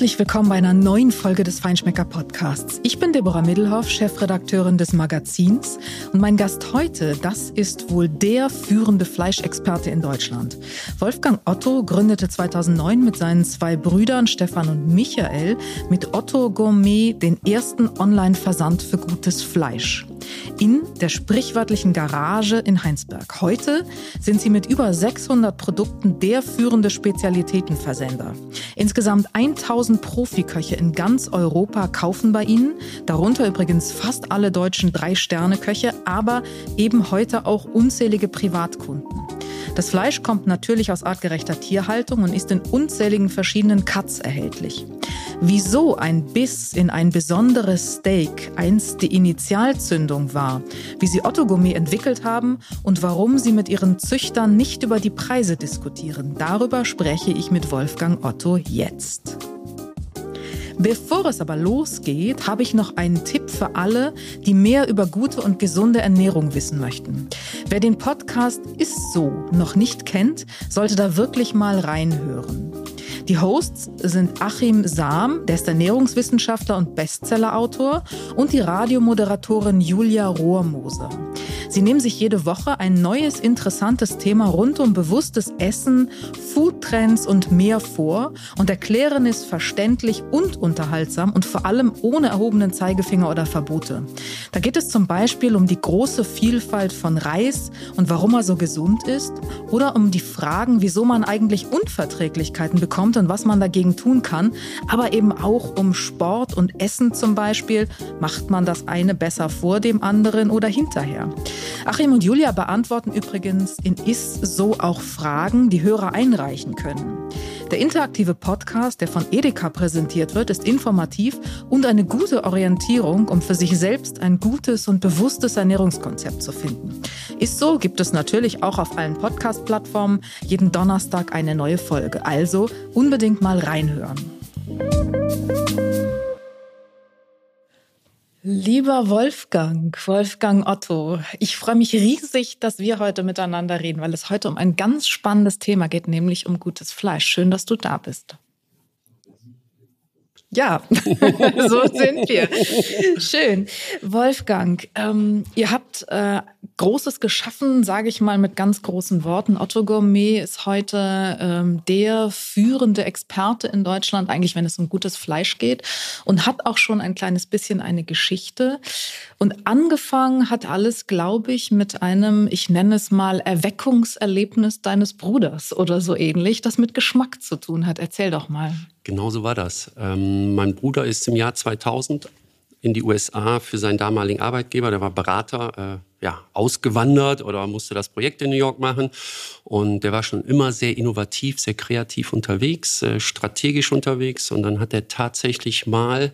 Herzlich willkommen bei einer neuen Folge des Feinschmecker Podcasts. Ich bin Deborah Middelhoff, Chefredakteurin des Magazins und mein Gast heute, das ist wohl der führende Fleischexperte in Deutschland. Wolfgang Otto gründete 2009 mit seinen zwei Brüdern Stefan und Michael mit Otto Gourmet den ersten Online-Versand für gutes Fleisch in der sprichwörtlichen Garage in Heinsberg. Heute sind sie mit über 600 Produkten der führende Spezialitätenversender. Insgesamt 1000 Profiköche in ganz Europa kaufen bei ihnen, darunter übrigens fast alle deutschen Drei-Sterne-Köche, aber eben heute auch unzählige Privatkunden. Das Fleisch kommt natürlich aus artgerechter Tierhaltung und ist in unzähligen verschiedenen Cuts erhältlich. Wieso ein Biss in ein besonderes Steak einst die Initialzündung war, wie sie Otto Gourmet entwickelt haben und warum sie mit ihren Züchtern nicht über die Preise diskutieren, darüber spreche ich mit Wolfgang Otto jetzt. Bevor es aber losgeht, habe ich noch einen Tipp für alle, die mehr über gute und gesunde Ernährung wissen möchten. Wer den Podcast Ist so noch nicht kennt, sollte da wirklich mal reinhören. Die Hosts sind Achim Sam, der ist Ernährungswissenschaftler und Bestsellerautor, und die Radiomoderatorin Julia Rohrmoser. Sie nehmen sich jede Woche ein neues, interessantes Thema rund um bewusstes Essen, Foodtrends und mehr vor und erklären es verständlich und unterhaltsam und vor allem ohne erhobenen Zeigefinger oder Verbote. Da geht es zum Beispiel um die große Vielfalt von Reis und warum er so gesund ist oder um die Fragen, wieso man eigentlich Unverträglichkeiten bekommt und was man dagegen tun kann, aber eben auch um Sport und Essen zum Beispiel. Macht man das eine besser vor dem anderen oder hinterher? Achim und Julia beantworten übrigens in Is so auch Fragen, die Hörer einreichen können. Der interaktive Podcast, der von Edeka präsentiert wird, ist informativ und eine gute Orientierung, um für sich selbst ein gutes und bewusstes Ernährungskonzept zu finden. Ist so gibt es natürlich auch auf allen Podcast-Plattformen jeden Donnerstag eine neue Folge. Also unbedingt mal reinhören. Lieber Wolfgang, Wolfgang Otto, ich freue mich riesig, dass wir heute miteinander reden, weil es heute um ein ganz spannendes Thema geht, nämlich um gutes Fleisch. Schön, dass du da bist. Ja, so sind wir. Schön. Wolfgang, ähm, ihr habt äh, Großes geschaffen, sage ich mal mit ganz großen Worten. Otto Gourmet ist heute ähm, der führende Experte in Deutschland, eigentlich wenn es um gutes Fleisch geht und hat auch schon ein kleines bisschen eine Geschichte. Und angefangen hat alles, glaube ich, mit einem, ich nenne es mal, Erweckungserlebnis deines Bruders oder so ähnlich, das mit Geschmack zu tun hat. Erzähl doch mal. Genau so war das. Ähm, mein Bruder ist im Jahr 2000 in die USA für seinen damaligen Arbeitgeber, der war Berater, äh, ja, ausgewandert oder musste das Projekt in New York machen. Und der war schon immer sehr innovativ, sehr kreativ unterwegs, äh, strategisch unterwegs. Und dann hat er tatsächlich mal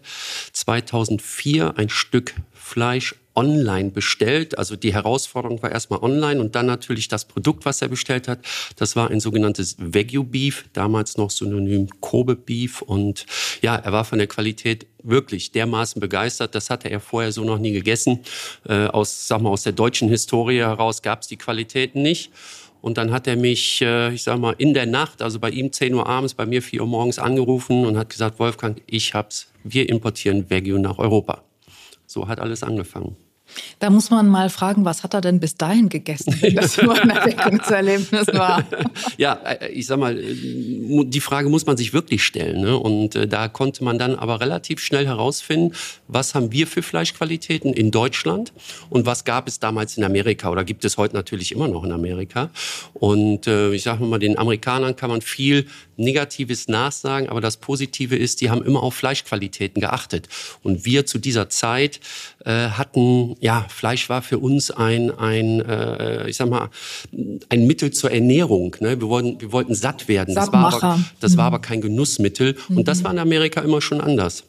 2004 ein Stück Fleisch online bestellt. Also die Herausforderung war erstmal online und dann natürlich das Produkt, was er bestellt hat. Das war ein sogenanntes Wagyu Beef, damals noch synonym Kobe Beef. Und ja, er war von der Qualität wirklich dermaßen begeistert. Das hatte er vorher so noch nie gegessen. Äh, aus, sag mal, aus der deutschen Historie heraus gab es die Qualitäten nicht. Und dann hat er mich, äh, ich sag mal, in der Nacht, also bei ihm 10 Uhr abends, bei mir 4 Uhr morgens angerufen und hat gesagt, Wolfgang, ich hab's, wir importieren Wagyu nach Europa. So hat alles angefangen. Da muss man mal fragen, was hat er denn bis dahin gegessen, wenn das nur ein Erweckungserlebnis war? ja, äh, ich sag mal, äh, die Frage muss man sich wirklich stellen. Ne? Und äh, da konnte man dann aber relativ schnell herausfinden, was haben wir für Fleischqualitäten in Deutschland und was gab es damals in Amerika oder gibt es heute natürlich immer noch in Amerika. Und ich sage mal, den Amerikanern kann man viel Negatives nachsagen, aber das Positive ist, die haben immer auf Fleischqualitäten geachtet. Und wir zu dieser Zeit äh, hatten, ja, Fleisch war für uns ein, ein äh, ich sag mal, ein Mittel zur Ernährung. Ne? Wir, wollten, wir wollten satt werden. Das war, aber, das mhm. war aber kein Genussmittel. Und das mhm. war in Amerika immer schon anders.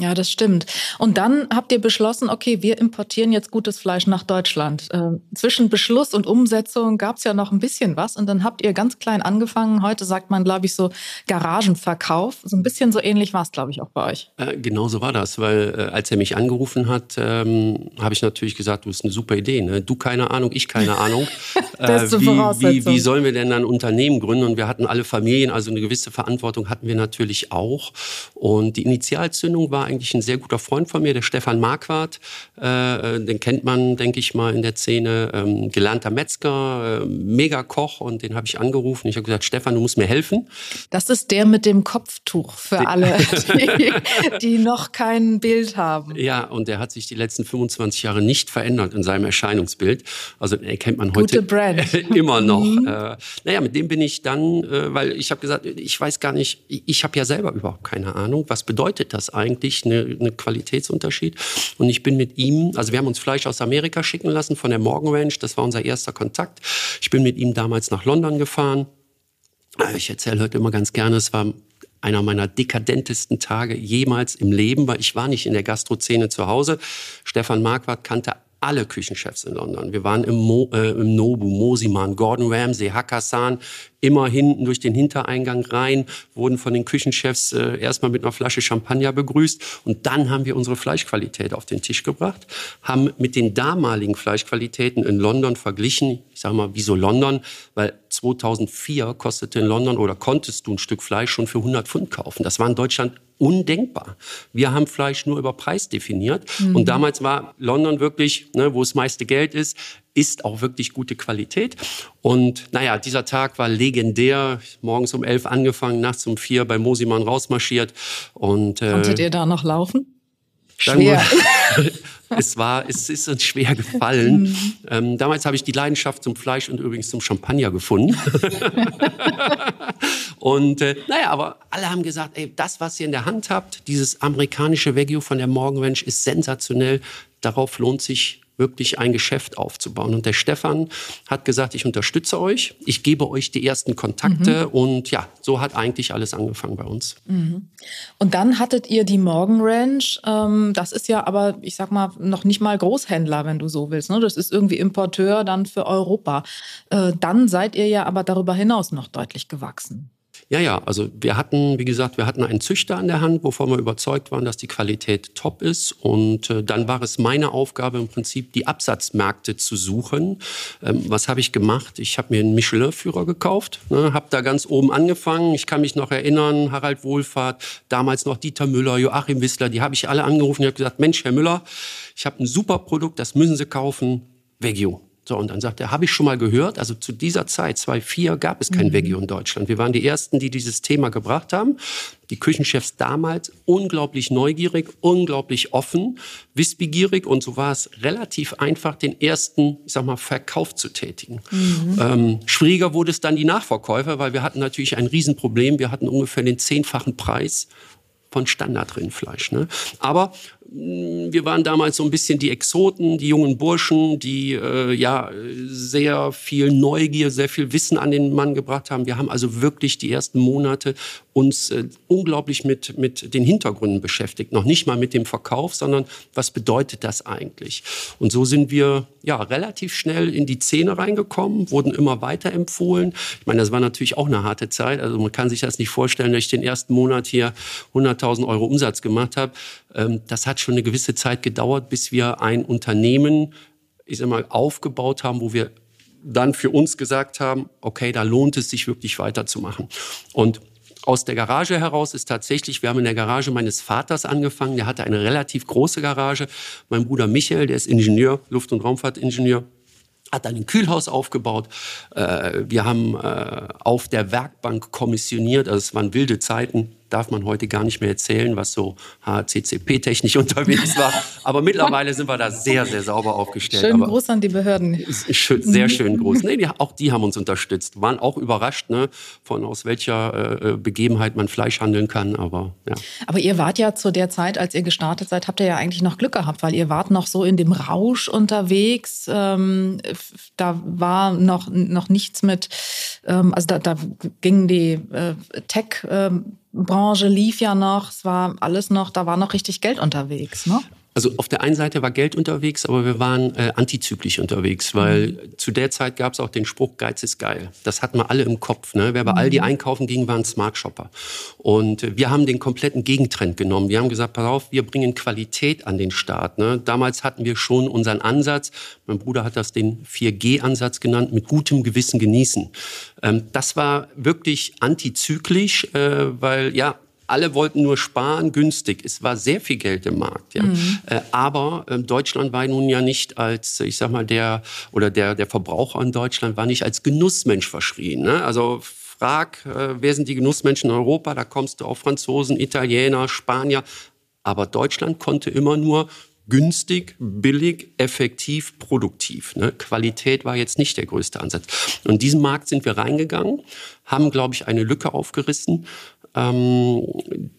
Ja, das stimmt. Und dann habt ihr beschlossen, okay, wir importieren jetzt gutes Fleisch nach Deutschland. Äh, zwischen Beschluss und Umsetzung gab es ja noch ein bisschen was. Und dann habt ihr ganz klein angefangen. Heute sagt man, glaube ich, so Garagenverkauf. So ein bisschen so ähnlich war es, glaube ich, auch bei euch. Äh, genau so war das, weil äh, als er mich angerufen hat, ähm, habe ich natürlich gesagt, du bist eine super Idee. Ne? Du keine Ahnung, ich keine Ahnung. Beste äh, wie, wie, wie sollen wir denn ein Unternehmen gründen? Und wir hatten alle Familien, also eine gewisse Verantwortung hatten wir natürlich auch. Und die Initialzündung war eigentlich ein sehr guter Freund von mir, der Stefan Marquardt. Äh, den kennt man, denke ich mal, in der Szene. Ähm, gelernter Metzger, äh, mega Koch. Und den habe ich angerufen. Ich habe gesagt, Stefan, du musst mir helfen. Das ist der mit dem Kopftuch für alle, die, die noch kein Bild haben. Ja, und der hat sich die letzten 25 Jahre nicht verändert in seinem Erscheinungsbild. Also erkennt man heute Gute Brand. immer noch. Mhm. Äh, naja, mit dem bin ich dann, äh, weil ich habe gesagt, ich weiß gar nicht, ich, ich habe ja selber überhaupt keine Ahnung, was bedeutet das eigentlich, eine, eine Qualitätsunterschied. Und ich bin mit ihm, also wir haben uns Fleisch aus Amerika schicken lassen von der Morgan Ranch, das war unser erster Kontakt. Ich bin mit ihm damals nach London gefahren. Äh, ich erzähle heute immer ganz gerne, es war einer meiner dekadentesten Tage jemals im Leben, weil ich war nicht in der Gastrozene zu Hause. Stefan Marquardt kannte alle Küchenchefs in London. Wir waren im, Mo, äh, im Nobu, Mosiman, Gordon Ramsay, Hakkasan, immer hinten durch den Hintereingang rein, wurden von den Küchenchefs äh, erstmal mit einer Flasche Champagner begrüßt und dann haben wir unsere Fleischqualität auf den Tisch gebracht, haben mit den damaligen Fleischqualitäten in London verglichen, ich sage mal, wieso London, weil 2004 kostete in London oder konntest du ein Stück Fleisch schon für 100 Pfund kaufen. Das war in Deutschland undenkbar. Wir haben Fleisch nur über Preis definiert. Mhm. Und damals war London wirklich, ne, wo das meiste Geld ist, ist auch wirklich gute Qualität. Und naja, dieser Tag war legendär. Morgens um elf angefangen, nachts um vier bei Mosimann rausmarschiert. Und, äh, Konntet ihr da noch laufen? Schwer. es war, es ist uns schwer gefallen. Mhm. Ähm, damals habe ich die Leidenschaft zum Fleisch und übrigens zum Champagner gefunden. und äh, naja, aber alle haben gesagt, ey, das, was ihr in der Hand habt, dieses amerikanische Wagyu von der Morgan Ranch ist sensationell. Darauf lohnt sich wirklich ein Geschäft aufzubauen. Und der Stefan hat gesagt, ich unterstütze euch, ich gebe euch die ersten Kontakte mhm. und ja, so hat eigentlich alles angefangen bei uns. Mhm. Und dann hattet ihr die Morgan Ranch. Ähm, das ist ja aber, ich sag mal, noch nicht mal Großhändler, wenn du so willst. Ne? Das ist irgendwie Importeur dann für Europa. Äh, dann seid ihr ja aber darüber hinaus noch deutlich gewachsen. Ja, ja, also wir hatten, wie gesagt, wir hatten einen Züchter an der Hand, wovon wir überzeugt waren, dass die Qualität top ist. Und äh, dann war es meine Aufgabe im Prinzip, die Absatzmärkte zu suchen. Ähm, was habe ich gemacht? Ich habe mir einen Michelin-Führer gekauft, ne, habe da ganz oben angefangen. Ich kann mich noch erinnern, Harald Wohlfahrt, damals noch Dieter Müller, Joachim Wissler, die habe ich alle angerufen. Ich habe gesagt, Mensch, Herr Müller, ich habe ein super Produkt, das müssen Sie kaufen. Vegio. So, und dann sagt er, habe ich schon mal gehört, also zu dieser Zeit, 2004, gab es kein mhm. Veggie in Deutschland. Wir waren die Ersten, die dieses Thema gebracht haben. Die Küchenchefs damals unglaublich neugierig, unglaublich offen, wissbegierig und so war es relativ einfach, den ersten, ich sag mal, Verkauf zu tätigen. Mhm. Ähm, schwieriger wurde es dann die Nachverkäufer, weil wir hatten natürlich ein Riesenproblem. Wir hatten ungefähr den zehnfachen Preis von Standardrindfleisch. Ne? Aber wir waren damals so ein bisschen die Exoten, die jungen Burschen, die äh, ja sehr viel Neugier, sehr viel Wissen an den Mann gebracht haben. Wir haben also wirklich die ersten Monate uns äh, unglaublich mit, mit den Hintergründen beschäftigt. Noch nicht mal mit dem Verkauf, sondern was bedeutet das eigentlich? Und so sind wir ja relativ schnell in die Szene reingekommen, wurden immer weiter empfohlen. Ich meine, das war natürlich auch eine harte Zeit. Also man kann sich das nicht vorstellen, dass ich den ersten Monat hier 100.000 Euro Umsatz gemacht habe. Ähm, das hat schon eine gewisse Zeit gedauert, bis wir ein Unternehmen, ich sag mal, aufgebaut haben, wo wir dann für uns gesagt haben, okay, da lohnt es sich wirklich weiterzumachen. Und aus der Garage heraus ist tatsächlich, wir haben in der Garage meines Vaters angefangen, der hatte eine relativ große Garage. Mein Bruder Michael, der ist Ingenieur, Luft- und Raumfahrtingenieur, hat dann ein Kühlhaus aufgebaut. Äh, wir haben äh, auf der Werkbank kommissioniert, also es waren wilde Zeiten darf man heute gar nicht mehr erzählen, was so HCCP-technisch unterwegs war. Aber mittlerweile sind wir da sehr, sehr sauber aufgestellt. Schönen Gruß an die Behörden. Schön, sehr schön groß. Nee, die, auch die haben uns unterstützt. Waren auch überrascht, ne, von aus welcher äh, Begebenheit man Fleisch handeln kann. Aber, ja. aber ihr wart ja zu der Zeit, als ihr gestartet seid, habt ihr ja eigentlich noch Glück gehabt, weil ihr wart noch so in dem Rausch unterwegs. Ähm, da war noch, noch nichts mit, ähm, also da, da gingen die äh, Tech- ähm, Branche lief ja noch, es war alles noch, da war noch richtig Geld unterwegs, ne? Also auf der einen Seite war Geld unterwegs, aber wir waren äh, antizyklisch unterwegs, weil mhm. zu der Zeit gab es auch den Spruch, Geiz ist geil. Das hatten wir alle im Kopf. Ne? Wer bei mhm. Aldi einkaufen ging, war ein Smart Shopper. Und äh, wir haben den kompletten Gegentrend genommen. Wir haben gesagt, pass auf, wir bringen Qualität an den Start. Ne? Damals hatten wir schon unseren Ansatz, mein Bruder hat das den 4G-Ansatz genannt, mit gutem Gewissen genießen. Ähm, das war wirklich antizyklisch, äh, weil ja, alle wollten nur sparen, günstig. Es war sehr viel Geld im Markt. Ja. Mhm. Äh, aber äh, Deutschland war nun ja nicht als, ich sag mal, der oder der, der Verbraucher in Deutschland war nicht als Genussmensch verschrien. Ne? Also frag, äh, wer sind die Genussmenschen in Europa? Da kommst du auf Franzosen, Italiener, Spanier. Aber Deutschland konnte immer nur günstig, billig, effektiv, produktiv. Ne? Qualität war jetzt nicht der größte Ansatz. Und in diesen Markt sind wir reingegangen, haben, glaube ich, eine Lücke aufgerissen, ähm,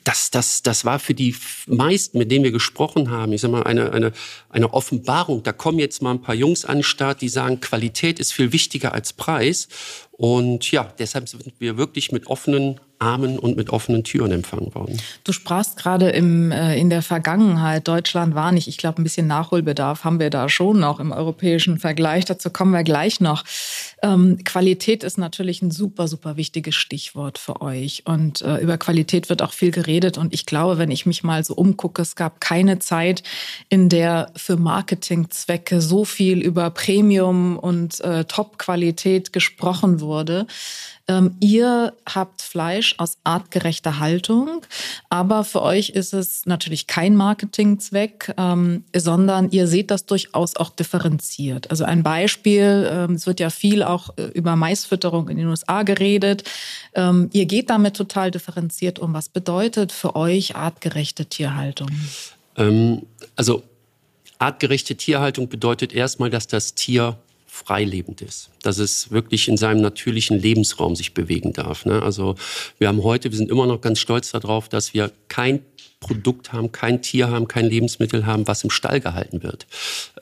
das, das, das war für die meisten, mit denen wir gesprochen haben, ich sag mal, eine, eine, eine Offenbarung. Da kommen jetzt mal ein paar Jungs an den Start, die sagen, Qualität ist viel wichtiger als Preis. Und ja, deshalb sind wir wirklich mit offenen Armen und mit offenen Türen empfangen worden. Du sprachst gerade im, äh, in der Vergangenheit, Deutschland war nicht. Ich glaube, ein bisschen Nachholbedarf haben wir da schon noch im europäischen Vergleich. Dazu kommen wir gleich noch. Ähm, Qualität ist natürlich ein super, super wichtiges Stichwort für euch. Und äh, über Qualität wird auch viel geredet. Und ich glaube, wenn ich mich mal so umgucke, es gab keine Zeit, in der für Marketingzwecke so viel über Premium und äh, Top-Qualität gesprochen wurde. Ähm, ihr habt Fleisch aus artgerechter Haltung, aber für euch ist es natürlich kein Marketingzweck, ähm, sondern ihr seht das durchaus auch differenziert. Also ein Beispiel, ähm, es wird ja viel auch äh, über Maisfütterung in den USA geredet. Ähm, ihr geht damit total differenziert um. Was bedeutet für euch artgerechte Tierhaltung? Ähm, also artgerechte Tierhaltung bedeutet erstmal, dass das Tier freilebend ist, dass es wirklich in seinem natürlichen Lebensraum sich bewegen darf. Ne? Also wir haben heute, wir sind immer noch ganz stolz darauf, dass wir kein Produkt haben, kein Tier haben, kein Lebensmittel haben, was im Stall gehalten wird.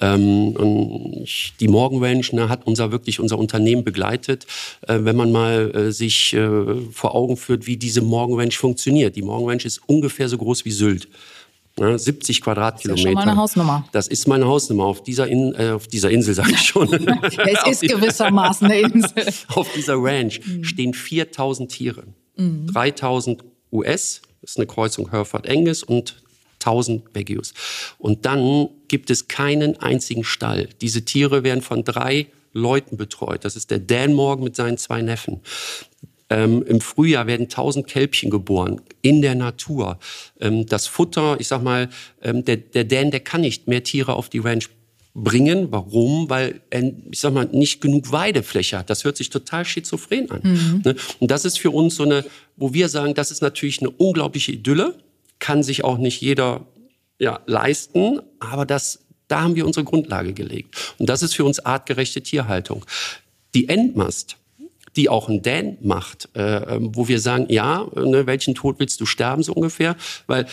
Ähm, und die Morgan Ranch ne, hat unser wirklich unser Unternehmen begleitet. Äh, wenn man mal äh, sich äh, vor Augen führt, wie diese Morgan Ranch funktioniert. Die Morgan Ranch ist ungefähr so groß wie Sylt. 70 Quadratkilometer. Das ist schon meine Hausnummer. Das ist meine Hausnummer auf dieser, In, äh, auf dieser Insel, sage ich schon. es ist gewissermaßen eine Insel. auf dieser Ranch mhm. stehen 4000 Tiere. Mhm. 3000 US, das ist eine Kreuzung Hereford-Angus und 1000 Wagyu. Und dann gibt es keinen einzigen Stall. Diese Tiere werden von drei Leuten betreut. Das ist der Dan Morgan mit seinen zwei Neffen. Ähm, Im Frühjahr werden 1000 Kälbchen geboren in der Natur. Ähm, das Futter, ich sag mal, ähm, der, der Dan, der kann nicht mehr Tiere auf die Ranch bringen. Warum? Weil er, ich sag mal, nicht genug Weidefläche hat. Das hört sich total schizophren an. Mhm. Ne? Und das ist für uns so eine, wo wir sagen, das ist natürlich eine unglaubliche Idylle, kann sich auch nicht jeder ja, leisten, aber das, da haben wir unsere Grundlage gelegt. Und das ist für uns artgerechte Tierhaltung. Die Endmast, die auch ein Dan macht, äh, ähm, wo wir sagen, ja, ne, welchen Tod willst du sterben so ungefähr, weil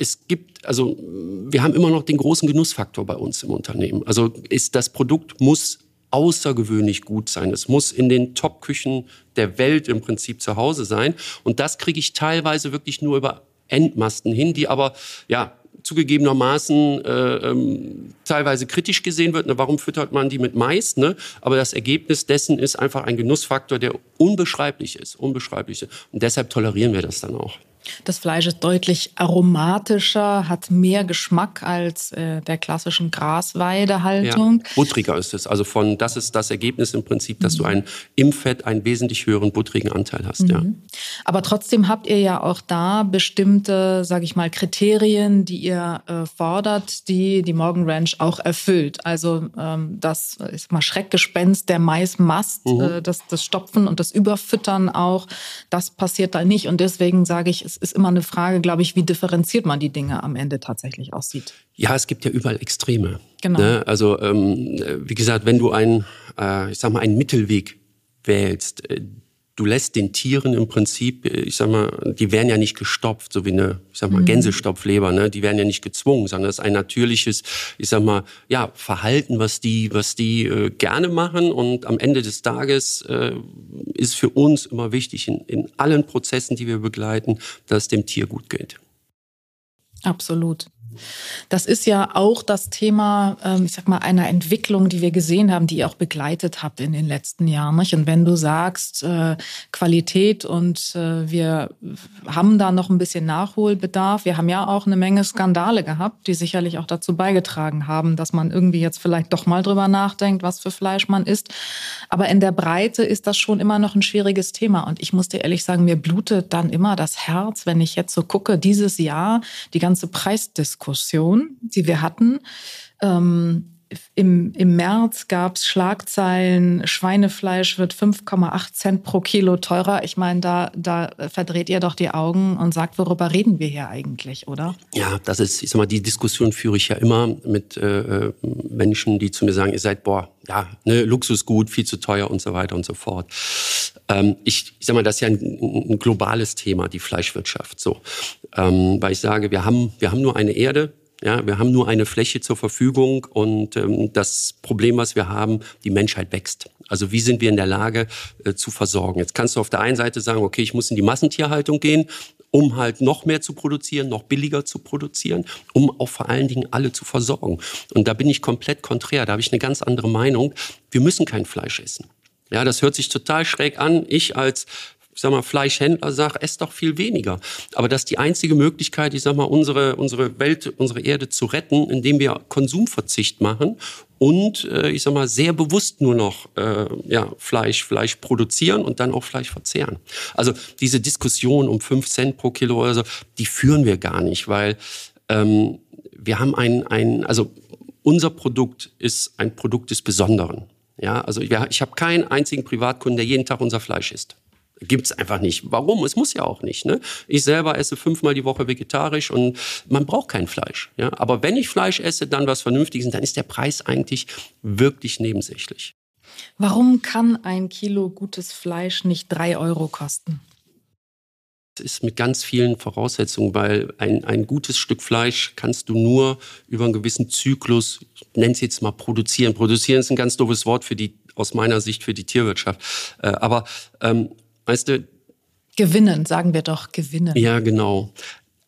es gibt, also wir haben immer noch den großen Genussfaktor bei uns im Unternehmen. Also ist das Produkt muss außergewöhnlich gut sein. Es muss in den Top-Küchen der Welt im Prinzip zu Hause sein. Und das kriege ich teilweise wirklich nur über Endmasten hin, die aber ja zugegebenermaßen äh, ähm, teilweise kritisch gesehen wird. Ne, warum füttert man die mit Mais? Ne? Aber das Ergebnis dessen ist einfach ein Genussfaktor, der unbeschreiblich ist. Unbeschreiblich. Und deshalb tolerieren wir das dann auch. Das Fleisch ist deutlich aromatischer, hat mehr Geschmack als äh, der klassischen Grasweidehaltung. Ja, buttriger ist es. Also von das ist das Ergebnis im Prinzip, dass mhm. du einen im Fett einen wesentlich höheren buttrigen Anteil hast. Mhm. Ja. Aber trotzdem habt ihr ja auch da bestimmte, sage ich mal, Kriterien, die ihr äh, fordert, die die Morgan Ranch auch erfüllt. Also ähm, das ist mal Schreckgespenst, der Maismast, mhm. äh, das, das Stopfen und das Überfüttern auch, das passiert da nicht. Und deswegen sage ich, es ist immer eine Frage, glaube ich, wie differenziert man die Dinge am Ende tatsächlich aussieht. Ja, es gibt ja überall Extreme. Genau. Ne? Also ähm, wie gesagt, wenn du einen, äh, ich sag mal, einen Mittelweg wählst, äh, du lässt den Tieren im Prinzip, äh, ich sag mal, die werden ja nicht gestopft, so wie eine, ich sag mal, mhm. Gänsestopfleber, ne? Die werden ja nicht gezwungen, sondern das ist ein natürliches, ich sag mal, ja, Verhalten, was die, was die äh, gerne machen. Und am Ende des Tages äh, ist für uns immer wichtig, in, in allen Prozessen, die wir begleiten, dass es dem Tier gut geht. Absolut. Das ist ja auch das Thema, ähm, ich sag mal, einer Entwicklung, die wir gesehen haben, die ihr auch begleitet habt in den letzten Jahren. Und wenn du sagst, äh, Qualität und äh, wir haben da noch ein bisschen Nachholbedarf, wir haben ja auch eine Menge Skandale gehabt, die sicherlich auch dazu beigetragen haben, dass man irgendwie jetzt vielleicht doch mal drüber nachdenkt, was für Fleisch man isst. Aber in der Breite ist das schon immer noch ein schwieriges Thema. Und ich muss dir ehrlich sagen, mir blutet dann immer das Herz, wenn ich jetzt so gucke, dieses Jahr, die ganze Preisdiskussion Diskussion, die wir hatten. Ähm, im, Im März gab es Schlagzeilen, Schweinefleisch wird 5,8 Cent pro Kilo teurer. Ich meine, da, da verdreht ihr doch die Augen und sagt, worüber reden wir hier eigentlich, oder? Ja, das ist, ich sag mal, die Diskussion führe ich ja immer mit äh, Menschen, die zu mir sagen, ihr seid, boah, ja, ne, Luxusgut, viel zu teuer und so weiter und so fort. Ähm, ich, ich sag mal, das ist ja ein, ein globales Thema, die Fleischwirtschaft, so. Ähm, weil ich sage, wir haben, wir haben nur eine Erde, ja, wir haben nur eine Fläche zur Verfügung und ähm, das Problem, was wir haben, die Menschheit wächst. Also wie sind wir in der Lage äh, zu versorgen? Jetzt kannst du auf der einen Seite sagen, okay, ich muss in die Massentierhaltung gehen, um halt noch mehr zu produzieren, noch billiger zu produzieren, um auch vor allen Dingen alle zu versorgen. Und da bin ich komplett konträr, da habe ich eine ganz andere Meinung. Wir müssen kein Fleisch essen. Ja, das hört sich total schräg an. Ich als ich sag mal, Fleischhändler sage, ess doch viel weniger. Aber das ist die einzige Möglichkeit, ich sag mal, unsere, unsere Welt, unsere Erde zu retten, indem wir Konsumverzicht machen und, äh, ich sag mal, sehr bewusst nur noch äh, ja, Fleisch, Fleisch produzieren und dann auch Fleisch verzehren. Also diese Diskussion um fünf Cent pro Kilo oder so, die führen wir gar nicht, weil ähm, wir haben ein, ein, also unser Produkt ist ein Produkt des Besonderen. Ja, also ich, ich habe keinen einzigen Privatkunden, der jeden Tag unser Fleisch isst. Gibt's einfach nicht. Warum? Es muss ja auch nicht. Ne? Ich selber esse fünfmal die Woche vegetarisch und man braucht kein Fleisch. Ja? Aber wenn ich Fleisch esse, dann was Vernünftiges, dann ist der Preis eigentlich wirklich nebensächlich. Warum kann ein Kilo gutes Fleisch nicht drei Euro kosten? Ist mit ganz vielen Voraussetzungen, weil ein, ein gutes Stück Fleisch kannst du nur über einen gewissen Zyklus, nenn es jetzt mal produzieren. Produzieren ist ein ganz doofes Wort für die, aus meiner Sicht für die Tierwirtschaft. Äh, aber ähm, Weißt du? Gewinnen, sagen wir doch, gewinnen. Ja, genau.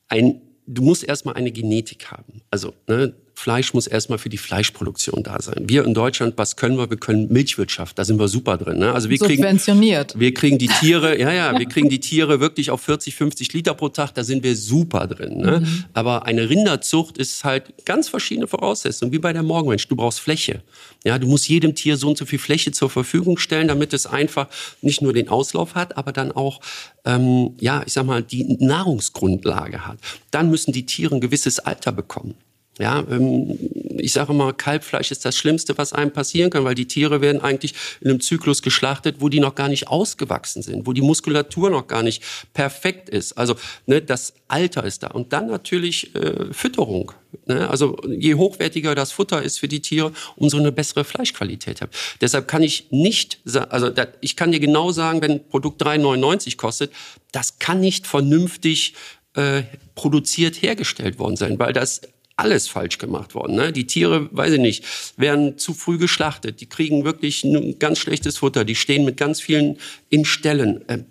Ein, du musst erstmal eine Genetik haben. Also, ne, Fleisch muss erstmal für die Fleischproduktion da sein. Wir in Deutschland, was können wir? Wir können Milchwirtschaft, da sind wir super drin. Ne? Also wir Subventioniert. Kriegen, wir kriegen die Tiere, ja, ja, wir kriegen die Tiere wirklich auf 40, 50 Liter pro Tag, da sind wir super drin. Ne? Mhm. Aber eine Rinderzucht ist halt ganz verschiedene Voraussetzungen, wie bei der Morgenmensch. Du brauchst Fläche. Ja, du musst jedem Tier so und so viel Fläche zur Verfügung stellen, damit es einfach nicht nur den Auslauf hat, aber dann auch, ähm, ja, ich sag mal, die Nahrungsgrundlage hat. Dann müssen die Tiere ein gewisses Alter bekommen. Ja, ähm, ich sage mal, Kalbfleisch ist das Schlimmste, was einem passieren kann, weil die Tiere werden eigentlich in einem Zyklus geschlachtet, wo die noch gar nicht ausgewachsen sind, wo die Muskulatur noch gar nicht perfekt ist. Also ne, das Alter ist da. Und dann natürlich äh, Fütterung. Ne? Also je hochwertiger das Futter ist für die Tiere, umso eine bessere Fleischqualität habt. Deshalb kann ich nicht, also ich kann dir genau sagen, wenn Produkt 3,99 kostet, das kann nicht vernünftig äh, produziert hergestellt worden sein, weil das alles falsch gemacht worden. Ne? Die Tiere, weiß ich nicht, werden zu früh geschlachtet. Die kriegen wirklich ein ganz schlechtes Futter. Die stehen mit ganz vielen in Stellen. Ähm,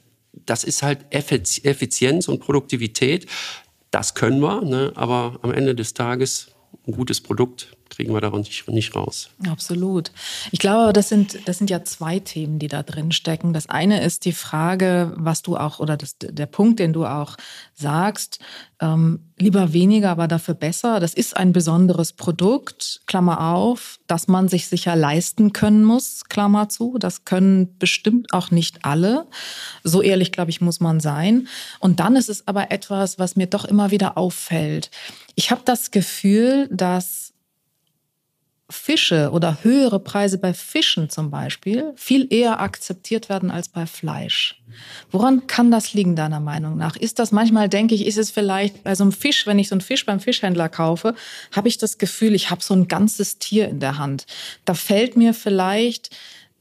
das ist halt Effizienz und Produktivität. Das können wir, ne? aber am Ende des Tages ein gutes Produkt kriegen wir da nicht, nicht raus. Absolut. Ich glaube, das sind, das sind ja zwei Themen, die da drin stecken. Das eine ist die Frage, was du auch, oder das, der Punkt, den du auch sagst, ähm, lieber weniger, aber dafür besser. Das ist ein besonderes Produkt, Klammer auf, das man sich sicher leisten können muss, Klammer zu. Das können bestimmt auch nicht alle. So ehrlich, glaube ich, muss man sein. Und dann ist es aber etwas, was mir doch immer wieder auffällt. Ich habe das Gefühl, dass Fische oder höhere Preise bei Fischen zum Beispiel viel eher akzeptiert werden als bei Fleisch. Woran kann das liegen, deiner Meinung nach? Ist das manchmal, denke ich, ist es vielleicht bei so einem Fisch, wenn ich so einen Fisch beim Fischhändler kaufe, habe ich das Gefühl, ich habe so ein ganzes Tier in der Hand. Da fällt mir vielleicht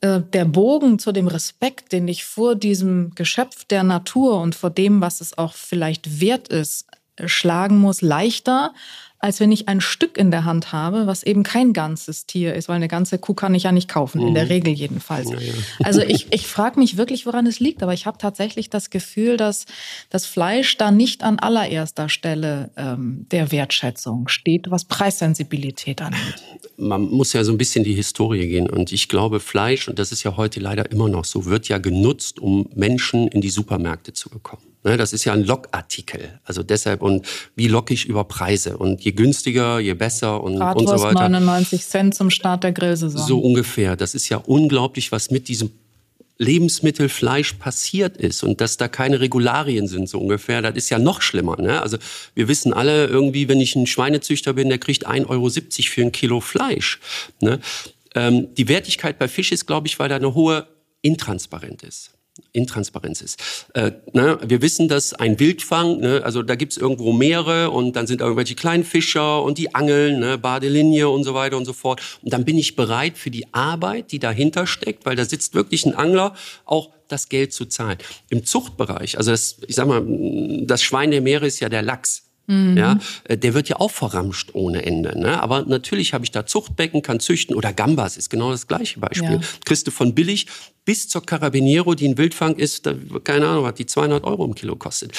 äh, der Bogen zu dem Respekt, den ich vor diesem Geschöpf der Natur und vor dem, was es auch vielleicht wert ist, schlagen muss, leichter, als wenn ich ein Stück in der Hand habe, was eben kein ganzes Tier ist, weil eine ganze Kuh kann ich ja nicht kaufen, mhm. in der mhm. Regel jedenfalls. Ja, ja. Also ich, ich frage mich wirklich, woran es liegt, aber ich habe tatsächlich das Gefühl, dass das Fleisch da nicht an allererster Stelle ähm, der Wertschätzung steht, was Preissensibilität angeht. Man muss ja so ein bisschen die Historie gehen und ich glaube, Fleisch, und das ist ja heute leider immer noch so, wird ja genutzt, um Menschen in die Supermärkte zu bekommen. Ne, das ist ja ein Logartikel. Also deshalb und wie locke ich über Preise und je günstiger, je besser und, und so weiter. 99 Cent zum Start der Grillsaison. So ungefähr. Das ist ja unglaublich, was mit diesem Lebensmittelfleisch passiert ist und dass da keine Regularien sind, so ungefähr, das ist ja noch schlimmer. Ne? Also wir wissen alle irgendwie, wenn ich ein Schweinezüchter bin, der kriegt 1,70 Euro für ein Kilo Fleisch. Ne? Ähm, die Wertigkeit bei Fisch ist, glaube ich, weil da eine hohe Intransparenz ist. Intransparenz ist. Äh, ne, wir wissen, dass ein Wildfang, ne, also da gibt's irgendwo Meere und dann sind irgendwelche kleinen Fischer und die angeln, ne, Badelinie und so weiter und so fort. Und dann bin ich bereit für die Arbeit, die dahinter steckt, weil da sitzt wirklich ein Angler, auch das Geld zu zahlen. Im Zuchtbereich, also das, ich sag mal, das Schwein der Meere ist ja der Lachs. Mhm. Ja, äh, der wird ja auch verramscht ohne Ende. Ne? Aber natürlich habe ich da Zuchtbecken, kann züchten oder Gambas ist genau das gleiche Beispiel. Ja. Du von billig bis zur Carabiniero, die ein Wildfang ist, da, keine Ahnung, was die 200 Euro im Kilo kostet.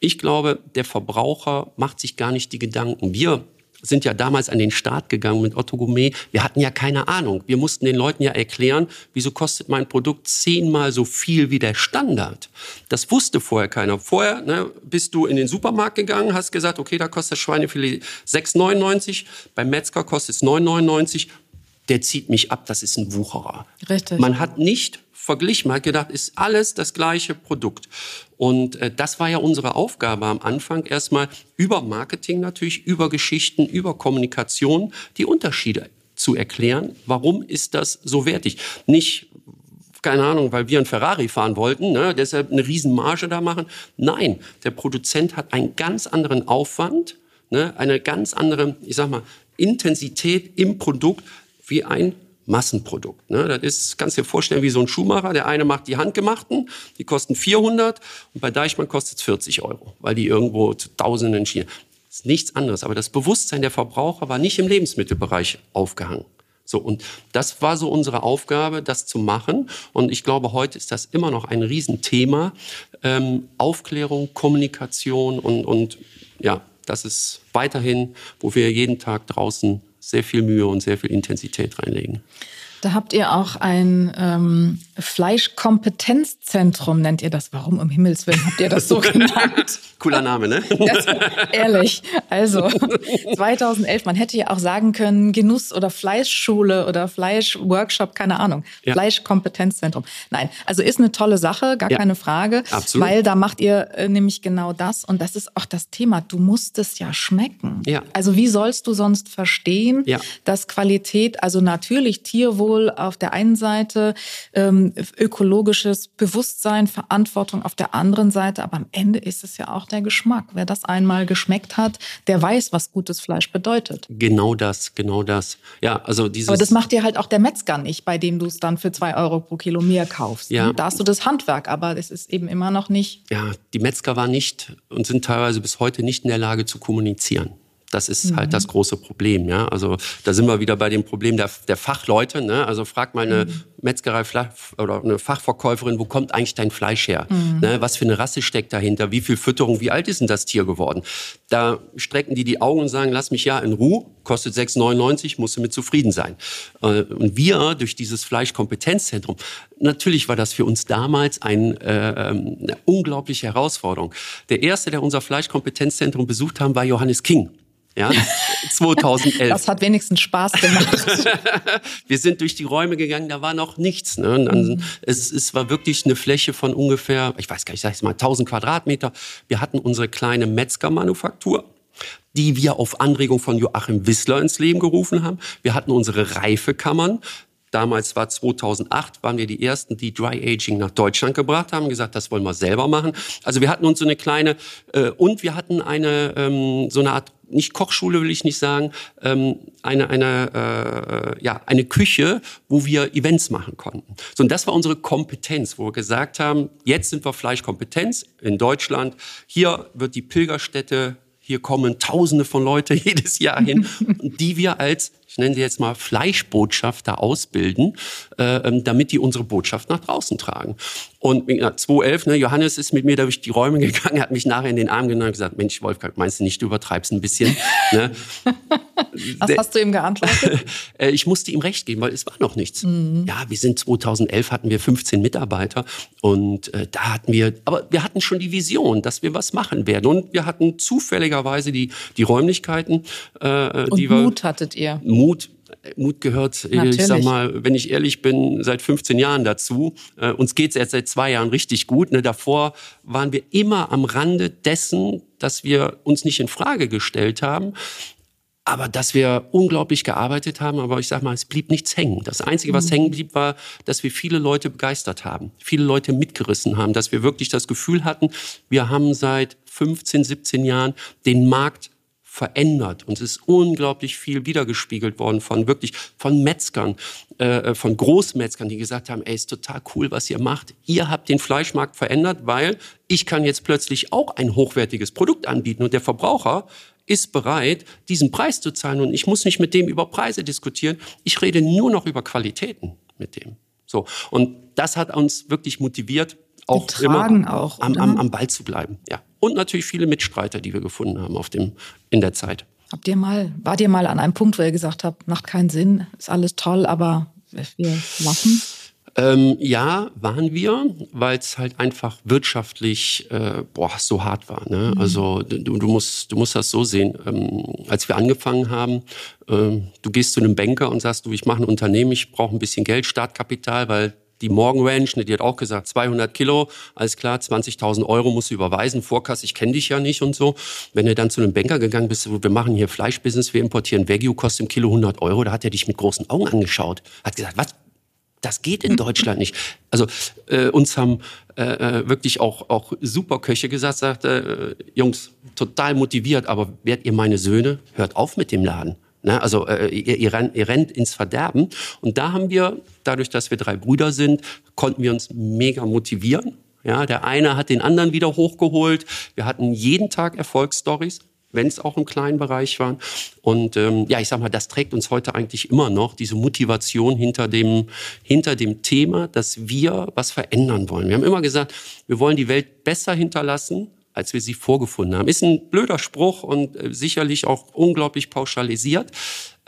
Ich glaube, der Verbraucher macht sich gar nicht die Gedanken. Wir sind ja damals an den Start gegangen mit Otto Gourmet. Wir hatten ja keine Ahnung. Wir mussten den Leuten ja erklären, wieso kostet mein Produkt zehnmal so viel wie der Standard. Das wusste vorher keiner. Vorher ne, bist du in den Supermarkt gegangen, hast gesagt, okay, da kostet das Schweinefilet 6,99, beim Metzger kostet es 9,99. Der zieht mich ab, das ist ein Wucherer. Richtig. Man hat nicht verglichen. Man hat gedacht, ist alles das gleiche Produkt. Und äh, das war ja unsere Aufgabe am Anfang, erstmal über Marketing natürlich, über Geschichten, über Kommunikation die Unterschiede zu erklären. Warum ist das so wertig? Nicht keine Ahnung, weil wir ein Ferrari fahren wollten, ne, deshalb eine Riesenmarge da machen. Nein, der Produzent hat einen ganz anderen Aufwand, ne, eine ganz andere, ich sag mal, Intensität im Produkt wie ein Massenprodukt. Ne? Das ist, kannst dir vorstellen, wie so ein Schuhmacher. Der eine macht die handgemachten, die kosten 400 und bei Deichmann kostet es 40 Euro, weil die irgendwo zu Tausenden schienen. Das ist nichts anderes. Aber das Bewusstsein der Verbraucher war nicht im Lebensmittelbereich aufgehangen. So, und das war so unsere Aufgabe, das zu machen. Und ich glaube, heute ist das immer noch ein Riesenthema. Ähm, Aufklärung, Kommunikation und, und ja, das ist weiterhin, wo wir jeden Tag draußen sehr viel Mühe und sehr viel Intensität reinlegen. Da habt ihr auch ein ähm, Fleischkompetenzzentrum, nennt ihr das. Warum um Himmels Willen habt ihr das so genannt? Cooler Name, ne? Das, ehrlich. Also 2011, man hätte ja auch sagen können Genuss- oder Fleischschule oder Fleischworkshop, keine Ahnung. Ja. Fleischkompetenzzentrum. Nein, also ist eine tolle Sache, gar ja. keine Frage. Absolut. Weil da macht ihr äh, nämlich genau das. Und das ist auch das Thema. Du musst es ja schmecken. Ja. Also wie sollst du sonst verstehen, ja. dass Qualität, also natürlich Tierwohl, Tierwohl auf der einen Seite, ähm, ökologisches Bewusstsein, Verantwortung auf der anderen Seite. Aber am Ende ist es ja auch der Geschmack. Wer das einmal geschmeckt hat, der weiß, was gutes Fleisch bedeutet. Genau das, genau das. Ja, also dieses. Aber das macht dir halt auch der Metzger nicht, bei dem du es dann für zwei Euro pro Kilo mehr kaufst. Ja. Da hast du das Handwerk, aber es ist eben immer noch nicht. Ja, die Metzger waren nicht und sind teilweise bis heute nicht in der Lage zu kommunizieren. Das ist mhm. halt das große Problem. Ja? Also da sind wir wieder bei dem Problem der, der Fachleute. Ne? Also frag mal eine mhm. Metzgerei oder eine Fachverkäuferin, wo kommt eigentlich dein Fleisch her? Mhm. Ne? Was für eine Rasse steckt dahinter? Wie viel Fütterung? Wie alt ist denn das Tier geworden? Da strecken die die Augen und sagen, lass mich ja in Ruhe, kostet 6,99, musst du mit zufrieden sein. Äh, und wir durch dieses Fleischkompetenzzentrum, natürlich war das für uns damals ein, äh, ähm, eine unglaubliche Herausforderung. Der erste, der unser Fleischkompetenzzentrum besucht haben, war Johannes King ja, 2011. Das hat wenigstens Spaß gemacht. wir sind durch die Räume gegangen, da war noch nichts. Ne? Dann, mhm. es, es war wirklich eine Fläche von ungefähr, ich weiß gar nicht, ich sag mal 1000 Quadratmeter. Wir hatten unsere kleine Metzgermanufaktur die wir auf Anregung von Joachim Wissler ins Leben gerufen haben. Wir hatten unsere Reifekammern. Damals war 2008, waren wir die ersten, die Dry Aging nach Deutschland gebracht haben, gesagt, das wollen wir selber machen. Also wir hatten uns so eine kleine äh, und wir hatten eine ähm, so eine Art nicht Kochschule will ich nicht sagen, ähm, eine, eine, äh, ja, eine Küche, wo wir Events machen konnten. So, und das war unsere Kompetenz, wo wir gesagt haben, jetzt sind wir Fleischkompetenz in Deutschland. Hier wird die Pilgerstätte Hier kommen Tausende von Leute jedes Jahr hin, die wir als ich nenne sie jetzt mal Fleischbotschafter ausbilden, äh, ähm, damit die unsere Botschaft nach draußen tragen. Und ja, 2011, ne, Johannes ist mit mir durch die Räume gegangen, hat mich nachher in den Arm genommen und gesagt, Mensch, Wolfgang, meinst du nicht, du übertreibst ein bisschen? ne? Was hast du ihm geantwortet? Äh, ich musste ihm recht geben, weil es war noch nichts. Mhm. Ja, wir sind 2011 hatten wir 15 Mitarbeiter und äh, da hatten wir, aber wir hatten schon die Vision, dass wir was machen werden und wir hatten zufälligerweise die die Räumlichkeiten, äh, und die Mut wir, hattet ihr. Mut, Mut gehört, Natürlich. ich sag mal, wenn ich ehrlich bin, seit 15 Jahren dazu. Äh, uns geht's jetzt seit zwei Jahren richtig gut. Ne? Davor waren wir immer am Rande dessen, dass wir uns nicht in Frage gestellt haben, aber dass wir unglaublich gearbeitet haben. Aber ich sag mal, es blieb nichts hängen. Das Einzige, was mhm. hängen blieb, war, dass wir viele Leute begeistert haben, viele Leute mitgerissen haben, dass wir wirklich das Gefühl hatten, wir haben seit 15, 17 Jahren den Markt verändert. Und es ist unglaublich viel wiedergespiegelt worden von wirklich von Metzgern, äh, von Großmetzgern, die gesagt haben, ey, ist total cool, was ihr macht. Ihr habt den Fleischmarkt verändert, weil ich kann jetzt plötzlich auch ein hochwertiges Produkt anbieten und der Verbraucher ist bereit, diesen Preis zu zahlen und ich muss nicht mit dem über Preise diskutieren. Ich rede nur noch über Qualitäten mit dem. So. Und das hat uns wirklich motiviert, auch immer auch, am, am, am Ball zu bleiben. Ja. Und natürlich viele Mitstreiter, die wir gefunden haben auf dem, in der Zeit. Habt ihr mal, wart ihr mal an einem Punkt, wo ihr gesagt habt, macht keinen Sinn, ist alles toll, aber wir lassen? Ähm, ja, waren wir, weil es halt einfach wirtschaftlich äh, boah, so hart war. Ne? Mhm. Also du, du, musst, du musst das so sehen. Ähm, als wir angefangen haben, ähm, du gehst zu einem Banker und sagst, du, ich mache ein Unternehmen, ich brauche ein bisschen Geld, Startkapital, weil die Morgan Ranch, ne, die hat auch gesagt, 200 Kilo, alles klar, 20.000 Euro musst du überweisen, Vorkasse, ich kenne dich ja nicht und so. Wenn du dann zu einem Banker gegangen bist, wir machen hier Fleischbusiness, wir importieren Wagyu, kostet im Kilo 100 Euro, da hat er dich mit großen Augen angeschaut, hat gesagt, was, das geht in Deutschland nicht. Also äh, uns haben äh, äh wirklich auch, auch super Köche gesagt, sagte, äh, Jungs, total motiviert, aber werdet ihr meine Söhne, hört auf mit dem Laden. Ne? Also äh, ihr, ihr, rennt, ihr rennt ins Verderben. Und da haben wir, dadurch, dass wir drei Brüder sind, konnten wir uns mega motivieren. Ja, der eine hat den anderen wieder hochgeholt. Wir hatten jeden Tag Erfolgsstories, wenn es auch im kleinen Bereich waren. Und ähm, ja, ich sag mal, das trägt uns heute eigentlich immer noch diese Motivation hinter dem hinter dem Thema, dass wir was verändern wollen. Wir haben immer gesagt, wir wollen die Welt besser hinterlassen, als wir sie vorgefunden haben. Ist ein blöder Spruch und äh, sicherlich auch unglaublich pauschalisiert.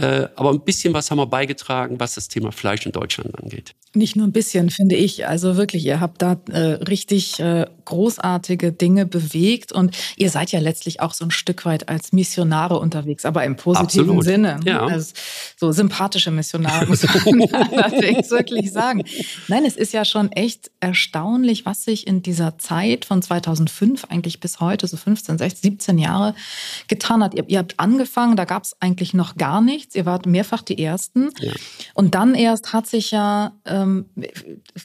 Äh, aber ein bisschen was haben wir beigetragen, was das Thema Fleisch in Deutschland angeht. Nicht nur ein bisschen, finde ich. Also wirklich, ihr habt da äh, richtig äh, großartige Dinge bewegt und ihr seid ja letztlich auch so ein Stück weit als Missionare unterwegs, aber im positiven Absolut. Sinne. Ja. Also, so sympathische Missionare, muss man allerdings wirklich sagen. Nein, es ist ja schon echt erstaunlich, was sich in dieser Zeit von 2005 eigentlich bis heute, so 15, 16, 17 Jahre, getan hat. Ihr, ihr habt angefangen, da gab es eigentlich noch gar nichts. Ihr wart mehrfach die Ersten. Ja. Und dann erst hat sich ja ähm,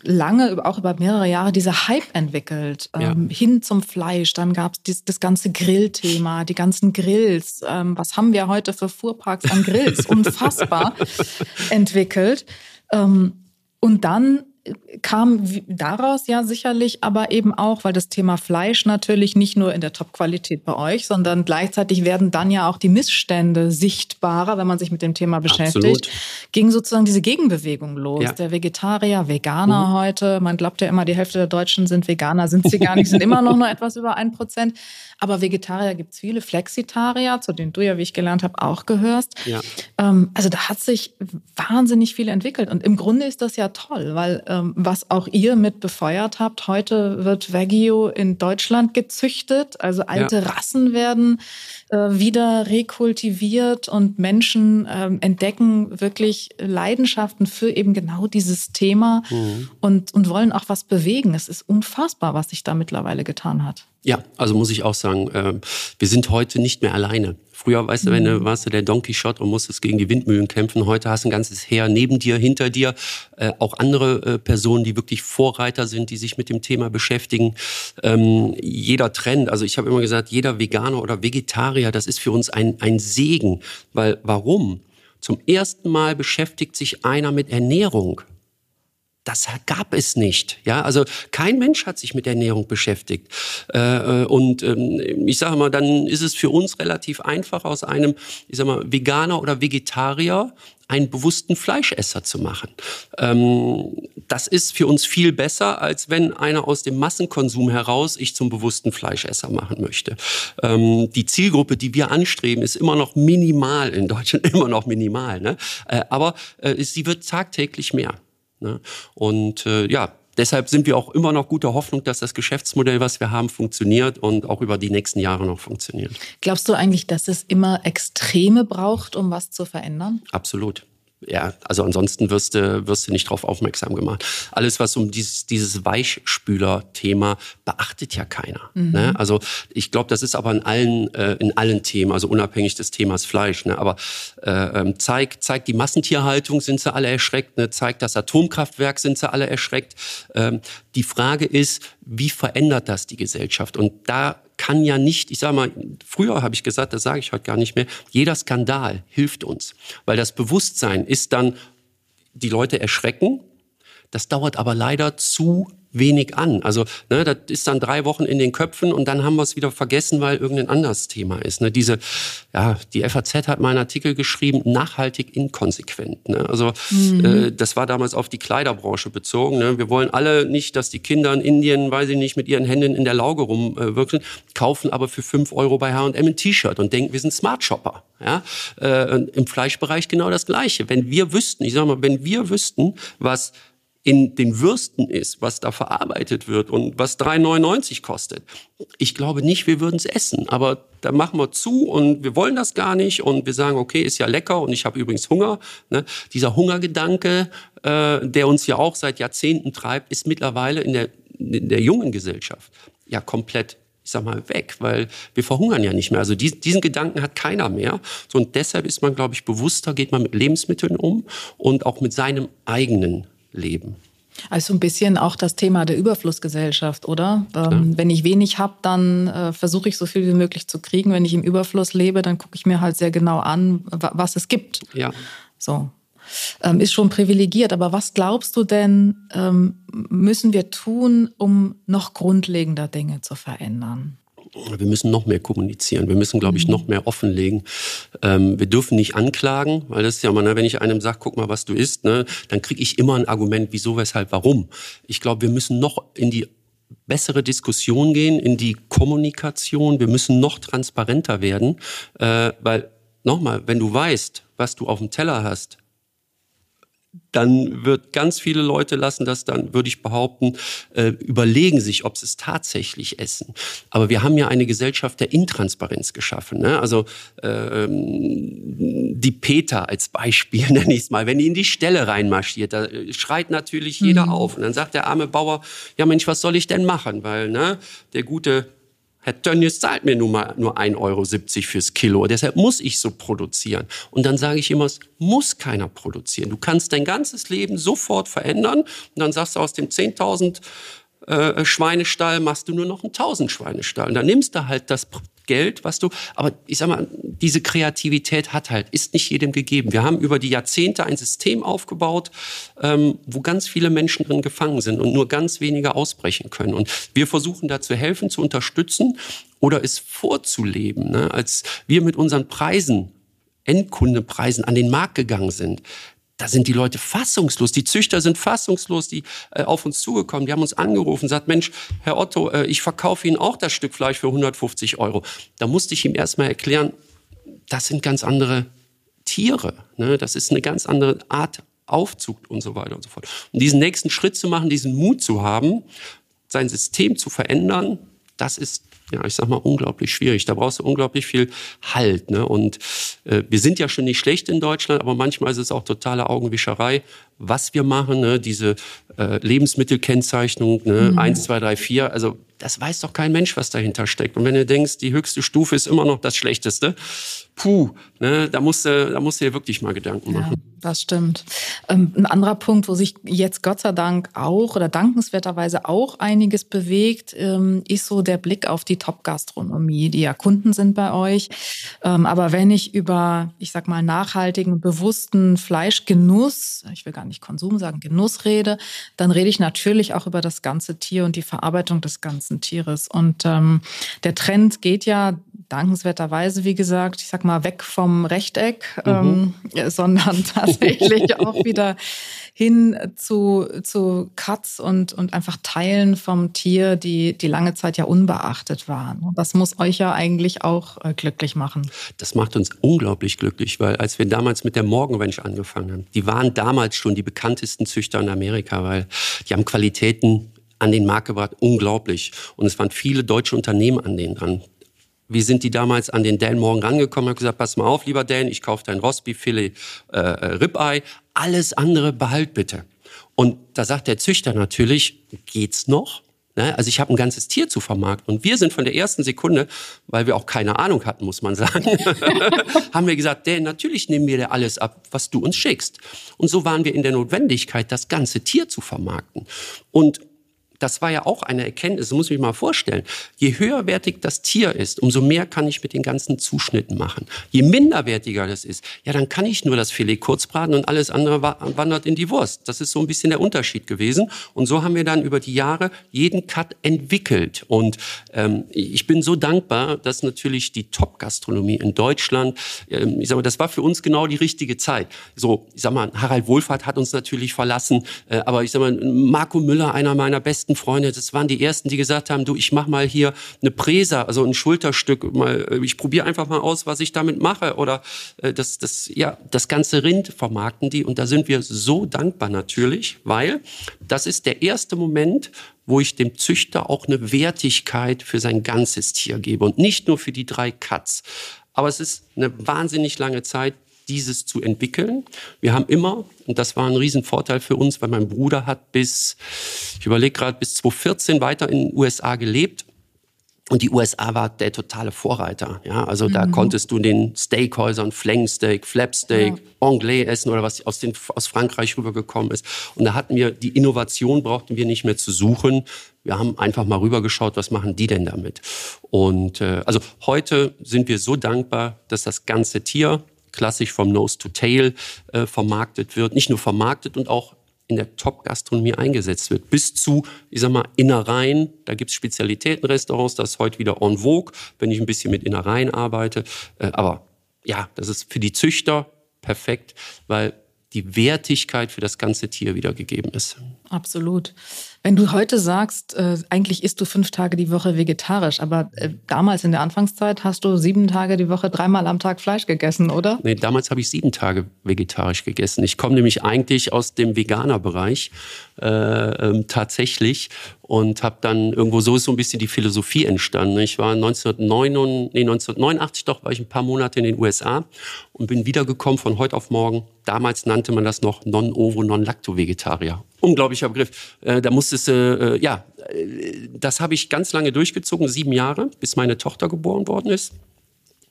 lange, auch über mehrere Jahre, dieser Hype entwickelt ähm, ja. hin zum Fleisch. Dann gab es das, ganze Grillthema, die ganzen Grills. Ähm, was haben wir heute für Fuhrparks an Grills? Unfassbar entwickelt. Ähm, und dann kam daraus ja sicherlich aber eben auch, weil das Thema Fleisch natürlich nicht nur in der Top-Qualität bei euch, sondern gleichzeitig werden dann ja auch die Missstände sichtbarer, wenn man sich mit dem Thema beschäftigt, Absolut. ging sozusagen diese Gegenbewegung los. Ja. Der Vegetarier, Veganer mhm. heute, man glaubt ja immer, die Hälfte der Deutschen sind Veganer, sind sie gar nicht, sind immer noch nur etwas über ein Prozent. Aber Vegetarier gibt es viele, Flexitarier, zu denen du ja, wie ich gelernt habe, auch gehörst. Ja. Ähm, also da hat sich wahnsinnig viel entwickelt. Und im Grunde ist das ja toll, weil was auch ihr mit befeuert habt, heute wird Wagyu in Deutschland gezüchtet. Also alte ja. Rassen werden äh, wieder rekultiviert und Menschen ähm, entdecken wirklich Leidenschaften für eben genau dieses Thema mhm. und, und wollen auch was bewegen. Es ist unfassbar, was sich da mittlerweile getan hat. Ja, also muss ich auch sagen, äh, wir sind heute nicht mehr alleine. Früher, weißt du, wenn du mhm. warst du der Donkey Shot und musstest gegen die Windmühlen kämpfen. Heute hast du ein ganzes Heer neben dir, hinter dir, äh, auch andere äh, Personen, die wirklich Vorreiter sind, die sich mit dem Thema beschäftigen. Ähm, jeder Trend, also ich habe immer gesagt, jeder Veganer oder Vegetarier, das ist für uns ein, ein Segen. Weil warum? Zum ersten Mal beschäftigt sich einer mit Ernährung. Das gab es nicht. Ja, also kein Mensch hat sich mit Ernährung beschäftigt. Äh, äh, und ähm, ich sage mal, dann ist es für uns relativ einfach, aus einem, ich sag mal, Veganer oder Vegetarier einen bewussten Fleischesser zu machen. Ähm, das ist für uns viel besser, als wenn einer aus dem Massenkonsum heraus ich zum bewussten Fleischesser machen möchte. Ähm, die Zielgruppe, die wir anstreben, ist immer noch minimal in Deutschland, immer noch minimal. Ne? Äh, aber sie wird tagtäglich mehr. Ne? Und äh, ja, deshalb sind wir auch immer noch guter Hoffnung, dass das Geschäftsmodell, was wir haben, funktioniert und auch über die nächsten Jahre noch funktioniert. Glaubst du eigentlich, dass es immer Extreme braucht, um was zu verändern? Absolut ja, also ansonsten wirst du, wirst du nicht darauf aufmerksam gemacht. Alles, was um dieses, dieses Weichspüler-Thema beachtet ja keiner. Mhm. Ne? Also ich glaube, das ist aber in allen, äh, in allen Themen, also unabhängig des Themas Fleisch. Ne? Aber äh, ähm, zeigt zeig die Massentierhaltung, sind sie alle erschreckt. Ne? Zeigt das Atomkraftwerk, sind sie alle erschreckt. Ähm, die Frage ist, wie verändert das die Gesellschaft? Und da kann ja nicht, ich sage mal, früher habe ich gesagt, das sage ich heute gar nicht mehr, jeder Skandal hilft uns, weil das Bewusstsein ist dann, die Leute erschrecken, das dauert aber leider zu wenig an. Also ne, das ist dann drei Wochen in den Köpfen und dann haben wir es wieder vergessen, weil irgendein anderes Thema ist. Ne? Diese, ja, die FAZ hat mal einen Artikel geschrieben, nachhaltig inkonsequent. Ne? Also mhm. äh, das war damals auf die Kleiderbranche bezogen. Ne? Wir wollen alle nicht, dass die Kinder in Indien, weil sie nicht mit ihren Händen in der Lauge rumwirken, äh, kaufen aber für fünf Euro bei H&M ein T-Shirt und denken, wir sind Smart Shopper. Ja? Äh, Im Fleischbereich genau das Gleiche. Wenn wir wüssten, ich sag mal, wenn wir wüssten, was in den Würsten ist, was da verarbeitet wird und was 3,99 kostet. Ich glaube nicht, wir würden es essen, aber da machen wir zu und wir wollen das gar nicht und wir sagen, okay, ist ja lecker und ich habe übrigens Hunger. Ne? Dieser Hungergedanke, äh, der uns ja auch seit Jahrzehnten treibt, ist mittlerweile in der, in der jungen Gesellschaft ja komplett ich sag mal, weg, weil wir verhungern ja nicht mehr. Also diesen, diesen Gedanken hat keiner mehr. So, und deshalb ist man, glaube ich, bewusster, geht man mit Lebensmitteln um und auch mit seinem eigenen leben. Also ein bisschen auch das Thema der Überflussgesellschaft, oder? Ähm, wenn ich wenig habe, dann äh, versuche ich so viel wie möglich zu kriegen. Wenn ich im Überfluss lebe, dann gucke ich mir halt sehr genau an, was es gibt. Ja. So. Ähm, ist schon privilegiert, aber was glaubst du denn, ähm, müssen wir tun, um noch grundlegender Dinge zu verändern? Wir müssen noch mehr kommunizieren. Wir müssen, glaube ich, noch mehr offenlegen. Ähm, wir dürfen nicht anklagen, weil das ist ja mal, ne, wenn ich einem sage, guck mal, was du isst, ne, dann kriege ich immer ein Argument, wieso, weshalb, warum. Ich glaube, wir müssen noch in die bessere Diskussion gehen, in die Kommunikation. Wir müssen noch transparenter werden, äh, weil nochmal, wenn du weißt, was du auf dem Teller hast, dann wird ganz viele Leute lassen das dann, würde ich behaupten, äh, überlegen sich, ob sie es tatsächlich essen. Aber wir haben ja eine Gesellschaft der Intransparenz geschaffen. Ne? Also äh, die Peter als Beispiel nenne ich es mal, wenn die in die Stelle reinmarschiert, da äh, schreit natürlich jeder mhm. auf. Und dann sagt der arme Bauer, ja Mensch, was soll ich denn machen? Weil ne, der gute Herr Tönnies zahlt mir nun mal nur 1,70 Euro fürs Kilo. Deshalb muss ich so produzieren. Und dann sage ich immer, es muss keiner produzieren. Du kannst dein ganzes Leben sofort verändern. Und dann sagst du aus dem 10.000 äh, Schweinestall machst du nur noch einen 1000 Schweinestall. Und dann nimmst du halt das Geld, was du, aber ich sag mal, diese Kreativität hat halt, ist nicht jedem gegeben. Wir haben über die Jahrzehnte ein System aufgebaut, ähm, wo ganz viele Menschen drin gefangen sind und nur ganz wenige ausbrechen können. Und wir versuchen da zu helfen, zu unterstützen oder es vorzuleben. Ne? Als wir mit unseren Preisen Endkundenpreisen an den Markt gegangen sind, da sind die Leute fassungslos. Die Züchter sind fassungslos, die äh, auf uns zugekommen. Die haben uns angerufen, sagt, Mensch, Herr Otto, äh, ich verkaufe Ihnen auch das Stück Fleisch für 150 Euro. Da musste ich ihm erstmal erklären, das sind ganz andere Tiere. Ne? Das ist eine ganz andere Art Aufzug und so weiter und so fort. Und diesen nächsten Schritt zu machen, diesen Mut zu haben, sein System zu verändern, das ist ja, ich sag mal, unglaublich schwierig. Da brauchst du unglaublich viel Halt. Ne? Und äh, wir sind ja schon nicht schlecht in Deutschland, aber manchmal ist es auch totale Augenwischerei, was wir machen. Ne? Diese äh, Lebensmittelkennzeichnung, ne? Mhm. 1, 2, 3, 4. Also das weiß doch kein Mensch, was dahinter steckt. Und wenn du denkst, die höchste Stufe ist immer noch das Schlechteste, puh, ne? da musst du, da musst du dir wirklich mal Gedanken machen. Ja Das stimmt. Ähm, ein anderer Punkt, wo sich jetzt Gott sei Dank auch oder dankenswerterweise auch einiges bewegt, ähm, ist so der Blick auf die Top-Gastronomie, die ja Kunden sind bei euch. Ähm, aber wenn ich über, ich sag mal, nachhaltigen, bewussten Fleischgenuss, ich will gar nicht Konsum sagen, Genuss rede, dann rede ich natürlich auch über das ganze Tier und die Verarbeitung des ganzen Tieres. Und der Trend geht ja dankenswerterweise, wie gesagt, ich sag mal, weg vom Rechteck, mhm. ähm, sondern tatsächlich auch wieder hin zu, zu Cuts und, und einfach Teilen vom Tier, die, die lange Zeit ja unbeachtet waren. Das muss euch ja eigentlich auch äh, glücklich machen. Das macht uns unglaublich glücklich, weil als wir damals mit der Morgenranch angefangen haben, die waren damals schon die bekanntesten Züchter in Amerika, weil die haben Qualitäten an den Markt gebracht, unglaublich. Und es waren viele deutsche Unternehmen an denen dran. Wie sind die damals an den Dan Morgan rangekommen? Haben gesagt, pass mal auf, lieber Dan, ich kaufe dein Rostbeef-Filet, äh, äh, Ribeye, alles andere behalt bitte. Und da sagt der Züchter natürlich, geht's noch? Ne? Also ich habe ein ganzes Tier zu vermarkten. Und wir sind von der ersten Sekunde, weil wir auch keine Ahnung hatten, muss man sagen, haben wir gesagt, Dan, natürlich nehmen wir dir alles ab, was du uns schickst. Und so waren wir in der Notwendigkeit, das ganze Tier zu vermarkten. Und das war ja auch eine Erkenntnis, muss ich mir mal vorstellen. Je höherwertig das Tier ist, umso mehr kann ich mit den ganzen Zuschnitten machen. Je minderwertiger das ist, ja, dann kann ich nur das Filet kurz braten und alles andere wandert in die Wurst. Das ist so ein bisschen der Unterschied gewesen. Und so haben wir dann über die Jahre jeden Cut entwickelt. Und ähm, ich bin so dankbar, dass natürlich die Top-Gastronomie in Deutschland, ähm, ich sag mal, das war für uns genau die richtige Zeit. So, ich sag mal, Harald Wohlfahrt hat uns natürlich verlassen, äh, aber ich sag mal, Marco Müller, einer meiner besten besten Freunde, das waren die ersten, die gesagt haben, du, ich mach mal hier eine Präsa, also ein Schulterstück, mal, äh, ich probiere einfach mal aus, was ich damit mache. Oder äh, das, das, ja, das ganze Rind vermarkten die. Und da sind wir so dankbar natürlich, weil das ist der erste Moment, wo ich dem Züchter auch eine Wertigkeit für sein ganzes Tier gebe. Und nicht nur für die drei Cuts. Aber es ist eine wahnsinnig lange Zeit, dieses zu entwickeln. Wir haben immer, und das war ein Riesenvorteil für uns, weil mein Bruder hat bis, ich überlege gerade, bis 2014 weiter in den USA gelebt. Und die USA war der totale Vorreiter. Ja, also mhm. da konntest du den Steakhäusern Flanksteak, Flapsteak, ja. Anglais essen oder was aus, den, aus Frankreich rübergekommen ist. Und da hatten wir die Innovation brauchten wir nicht mehr zu suchen. Wir haben einfach mal rübergeschaut, was machen die denn damit? Und äh, also heute sind wir so dankbar, dass das ganze Tier klassisch vom Nose to Tail äh, vermarktet wird. Nicht nur vermarktet und auch in der Top-Gastronomie eingesetzt wird. Bis zu, ich sag mal, Innereien. Da gibt's Spezialitätenrestaurants, das ist heute wieder en vogue, wenn ich ein bisschen mit Innereien arbeite. Äh, aber ja, das ist für die Züchter perfekt, weil die Wertigkeit für das ganze Tier wiedergegeben ist. Absolut. Wenn du heute sagst, äh, eigentlich isst du fünf Tage die Woche vegetarisch, aber äh, damals in der Anfangszeit hast du sieben Tage die Woche dreimal am Tag Fleisch gegessen, oder? Nee, damals habe ich sieben Tage vegetarisch gegessen. Ich komme nämlich eigentlich aus dem Veganer-Bereich äh, ähm, tatsächlich und habe dann irgendwo so ist so ein bisschen die Philosophie entstanden. Ich war 1989, nee, 1989 doch, war ich ein paar Monate in den USA und bin wiedergekommen von heute auf morgen. Damals nannte man das noch Non-Ovo, Non-Lacto-Vegetarier unglaublicher Begriff. Äh, da musstest du, äh, ja, äh, das habe ich ganz lange durchgezogen, sieben Jahre, bis meine Tochter geboren worden ist.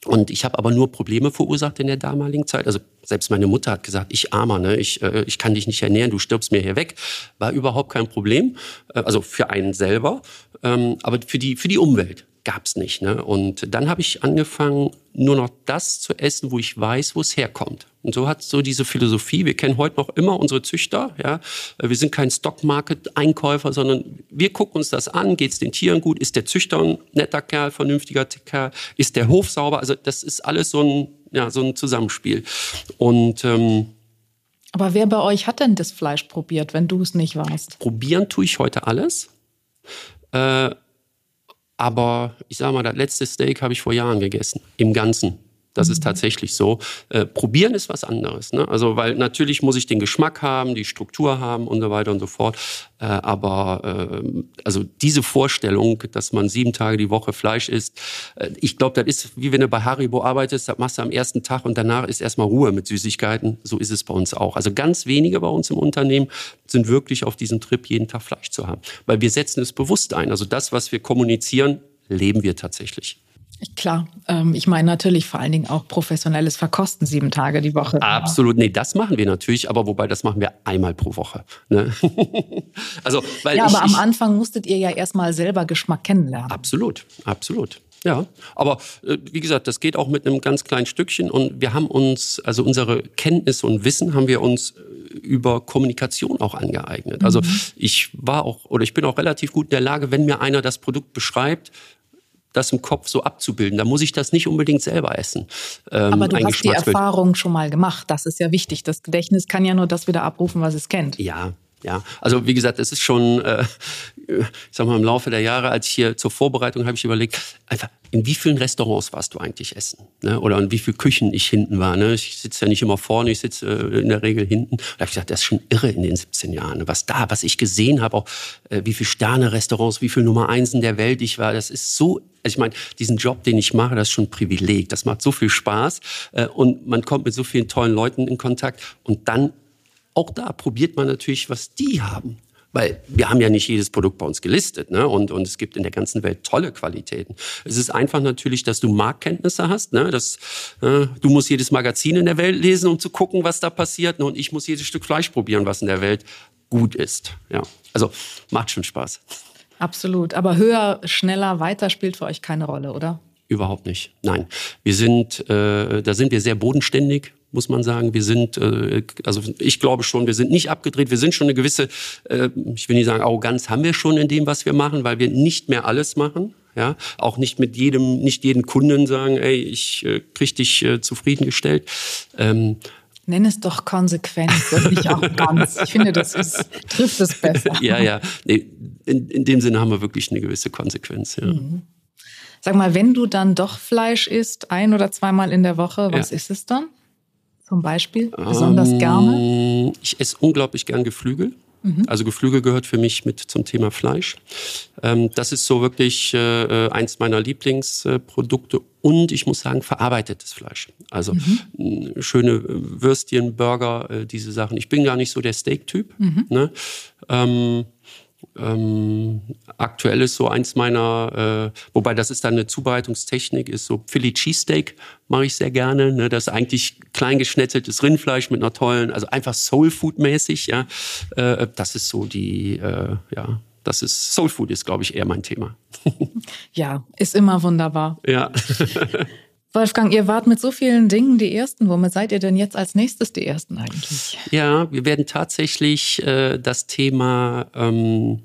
Und ich habe aber nur Probleme verursacht in der damaligen Zeit. Also selbst meine Mutter hat gesagt, ich armer, ne? ich, äh, ich kann dich nicht ernähren, du stirbst mir hier weg. War überhaupt kein Problem. Äh, also für einen selber, ähm, aber für die, für die Umwelt gab's nicht. Ne? Und dann habe ich angefangen, nur noch das zu essen, wo ich weiß, wo es herkommt. Und so hat so diese Philosophie, wir kennen heute noch immer unsere Züchter, ja. Wir sind kein Stockmarket-Einkäufer, sondern wir gucken uns das an, geht's den Tieren gut, ist der Züchter ein netter Kerl, vernünftiger Kerl, ist der Hof sauber? Also das ist alles so ein, ja, so ein Zusammenspiel. Und ähm, aber wer bei euch hat denn das Fleisch probiert, wenn du es nicht warst? Probieren tue ich heute alles. Äh, aber ich sage mal, das letzte Steak habe ich vor Jahren gegessen, im Ganzen. Das ist mhm. tatsächlich so. Äh, probieren ist was anderes. Ne? Also, weil natürlich muss ich den Geschmack haben, die Struktur haben und so weiter und so fort. Äh, aber äh, also diese Vorstellung, dass man sieben Tage die Woche Fleisch isst, äh, ich glaube, das ist wie wenn du bei Haribo arbeitest, das machst du am ersten Tag und danach ist erstmal Ruhe mit Süßigkeiten. So ist es bei uns auch. Also ganz wenige bei uns im Unternehmen sind wirklich auf diesem Trip, jeden Tag Fleisch zu haben. Weil wir setzen es bewusst ein. Also das, was wir kommunizieren, leben wir tatsächlich. Klar, ähm, ich meine natürlich vor allen Dingen auch professionelles Verkosten sieben Tage die Woche. Absolut, nee, das machen wir natürlich, aber wobei das machen wir einmal pro Woche. Ne? also, weil ja, ich, aber am Anfang musstet ihr ja erstmal selber Geschmack kennenlernen. Absolut, absolut. Ja, aber äh, wie gesagt, das geht auch mit einem ganz kleinen Stückchen und wir haben uns, also unsere Kenntnisse und Wissen haben wir uns äh, über Kommunikation auch angeeignet. Also mhm. ich war auch oder ich bin auch relativ gut in der Lage, wenn mir einer das Produkt beschreibt, das im Kopf so abzubilden. Da muss ich das nicht unbedingt selber essen. Ähm, Aber du hast die Erfahrung schon mal gemacht. Das ist ja wichtig. Das Gedächtnis kann ja nur das wieder abrufen, was es kennt. Ja, ja, also wie gesagt, es ist schon, äh, ich sag mal, im Laufe der Jahre, als ich hier zur Vorbereitung habe ich überlegt, einfach, in wie vielen Restaurants warst du eigentlich essen? Ne? Oder in wie vielen Küchen ich hinten war. Ne? Ich sitze ja nicht immer vorne, ich sitze äh, in der Regel hinten. Da habe ich gesagt, das ist schon irre in den 17 Jahren. Ne? Was da, was ich gesehen habe, auch äh, wie viele Sterne-Restaurants, wie viele Nummer Einsen der Welt ich war, das ist so also ich meine, diesen Job, den ich mache, das ist schon ein Privileg. Das macht so viel Spaß äh, und man kommt mit so vielen tollen Leuten in Kontakt. Und dann auch da probiert man natürlich, was die haben. Weil wir haben ja nicht jedes Produkt bei uns gelistet. Ne? Und, und es gibt in der ganzen Welt tolle Qualitäten. Es ist einfach natürlich, dass du Marktkenntnisse hast. Ne? Das, äh, du musst jedes Magazin in der Welt lesen, um zu gucken, was da passiert. Und ich muss jedes Stück Fleisch probieren, was in der Welt gut ist. Ja. Also macht schon Spaß. Absolut. Aber höher, schneller, weiter spielt für euch keine Rolle, oder? Überhaupt nicht. Nein. Wir sind, äh, da sind wir sehr bodenständig muss man sagen. Wir sind, äh, also ich glaube schon, wir sind nicht abgedreht. Wir sind schon eine gewisse, äh, ich will nicht sagen Arroganz haben wir schon in dem, was wir machen, weil wir nicht mehr alles machen. Ja, auch nicht mit jedem, nicht jeden Kunden sagen, ey, ich äh, krieg dich äh, zufriedengestellt. Ähm, Nenn es doch Konsequenz und nicht Arroganz. Ich finde, das ist, trifft es besser. Ja, ja. Nee, in, in dem Sinne haben wir wirklich eine gewisse Konsequenz, ja. Mhm. Sag mal, wenn du dann doch Fleisch isst, ein oder zweimal in der Woche, was ja. ist es dann? Zum Beispiel besonders ähm, gerne? Ich esse unglaublich gern Geflügel. Mhm. Also Geflügel gehört für mich mit zum Thema Fleisch. Ähm, das ist so wirklich äh, eins meiner Lieblingsprodukte und ich muss sagen verarbeitetes Fleisch. Also mhm. schöne Würstchen, Burger, äh, diese Sachen. Ich bin gar nicht so der Steak-Typ. Mhm. Ne? Ähm, ähm, aktuell ist so eins meiner, äh, wobei das ist dann eine Zubereitungstechnik, ist so Philly Cheesesteak mache ich sehr gerne. Ne? Das ist eigentlich klein geschnetzeltes Rindfleisch mit einer tollen, also einfach Soul Food mäßig. Ja, äh, das ist so die, äh, ja, das ist Soul Food ist, glaube ich, eher mein Thema. ja, ist immer wunderbar. Ja. Wolfgang, ihr wart mit so vielen Dingen die Ersten. Womit seid ihr denn jetzt als nächstes die Ersten eigentlich? Ja, wir werden tatsächlich äh, das Thema, ähm,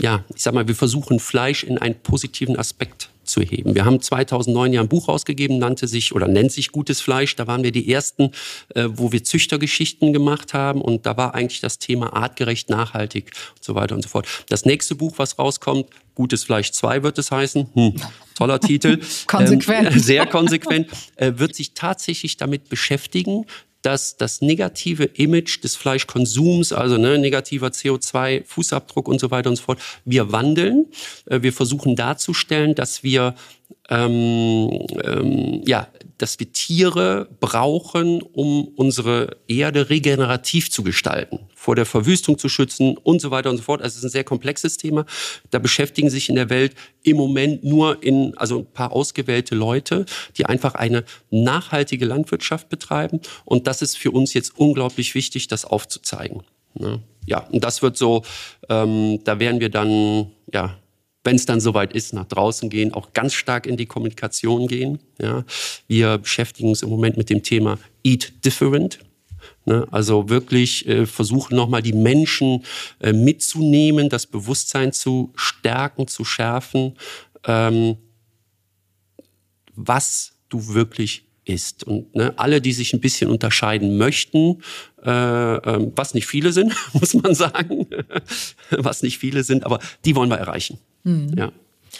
ja, ich sag mal, wir versuchen Fleisch in einen positiven Aspekt zu heben. Wir haben 2009 ja ein Buch rausgegeben, nannte sich oder nennt sich Gutes Fleisch. Da waren wir die ersten, äh, wo wir Züchtergeschichten gemacht haben und da war eigentlich das Thema artgerecht, nachhaltig und so weiter und so fort. Das nächste Buch, was rauskommt, Gutes Fleisch 2 wird es heißen. Hm, toller Titel. konsequent. Ähm, sehr konsequent. Äh, wird sich tatsächlich damit beschäftigen, dass das negative Image des Fleischkonsums, also ne, negativer CO2-Fußabdruck und so weiter und so fort, wir wandeln. Äh, wir versuchen darzustellen, dass wir ähm, ähm, ja, dass wir Tiere brauchen, um unsere Erde regenerativ zu gestalten, vor der Verwüstung zu schützen und so weiter und so fort. Also es ist ein sehr komplexes Thema. Da beschäftigen sich in der Welt im Moment nur in, also ein paar ausgewählte Leute, die einfach eine nachhaltige Landwirtschaft betreiben. Und das ist für uns jetzt unglaublich wichtig, das aufzuzeigen. Ne? Ja, und das wird so, ähm, da werden wir dann, ja, wenn es dann soweit ist, nach draußen gehen, auch ganz stark in die Kommunikation gehen. Ja. Wir beschäftigen uns im Moment mit dem Thema Eat Different. Ne, also wirklich äh, versuchen nochmal die Menschen äh, mitzunehmen, das Bewusstsein zu stärken, zu schärfen, ähm, was du wirklich ist. Und ne, alle, die sich ein bisschen unterscheiden möchten, was nicht viele sind, muss man sagen, was nicht viele sind, aber die wollen wir erreichen. Mhm. Ja.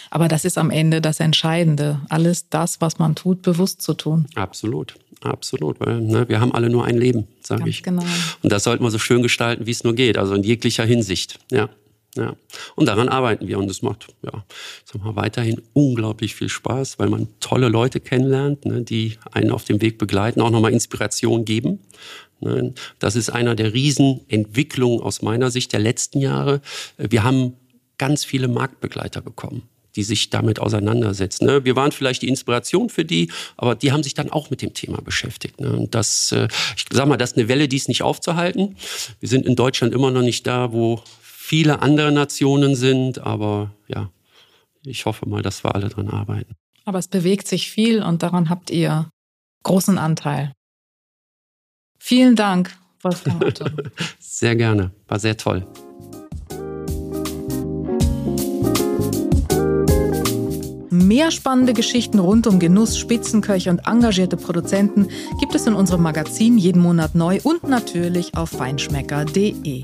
Aber das ist am Ende das Entscheidende, alles das, was man tut, bewusst zu tun. Absolut, absolut, weil ne, wir haben alle nur ein Leben, sage ich. Genau. Und das sollten wir so schön gestalten, wie es nur geht, also in jeglicher Hinsicht. Ja. Ja. Und daran arbeiten wir und es macht ja, sag mal, weiterhin unglaublich viel Spaß, weil man tolle Leute kennenlernt, ne, die einen auf dem Weg begleiten, auch nochmal Inspiration geben. Ne. Das ist einer der Riesenentwicklungen aus meiner Sicht der letzten Jahre. Wir haben ganz viele Marktbegleiter bekommen die sich damit auseinandersetzen. Ne? Wir waren vielleicht die Inspiration für die, aber die haben sich dann auch mit dem Thema beschäftigt. Ne? Und das, äh, ich sag mal, das ist eine Welle, die ist nicht aufzuhalten. Wir sind in Deutschland immer noch nicht da, wo viele andere Nationen sind, aber ja, ich hoffe mal, dass wir alle dran arbeiten. Aber es bewegt sich viel und daran habt ihr großen Anteil. Vielen Dank, Wolfgang Otto. sehr gerne, war sehr toll. Mehr spannende Geschichten rund um Genuss, Spitzenköche und engagierte Produzenten gibt es in unserem Magazin jeden Monat neu und natürlich auf feinschmecker.de.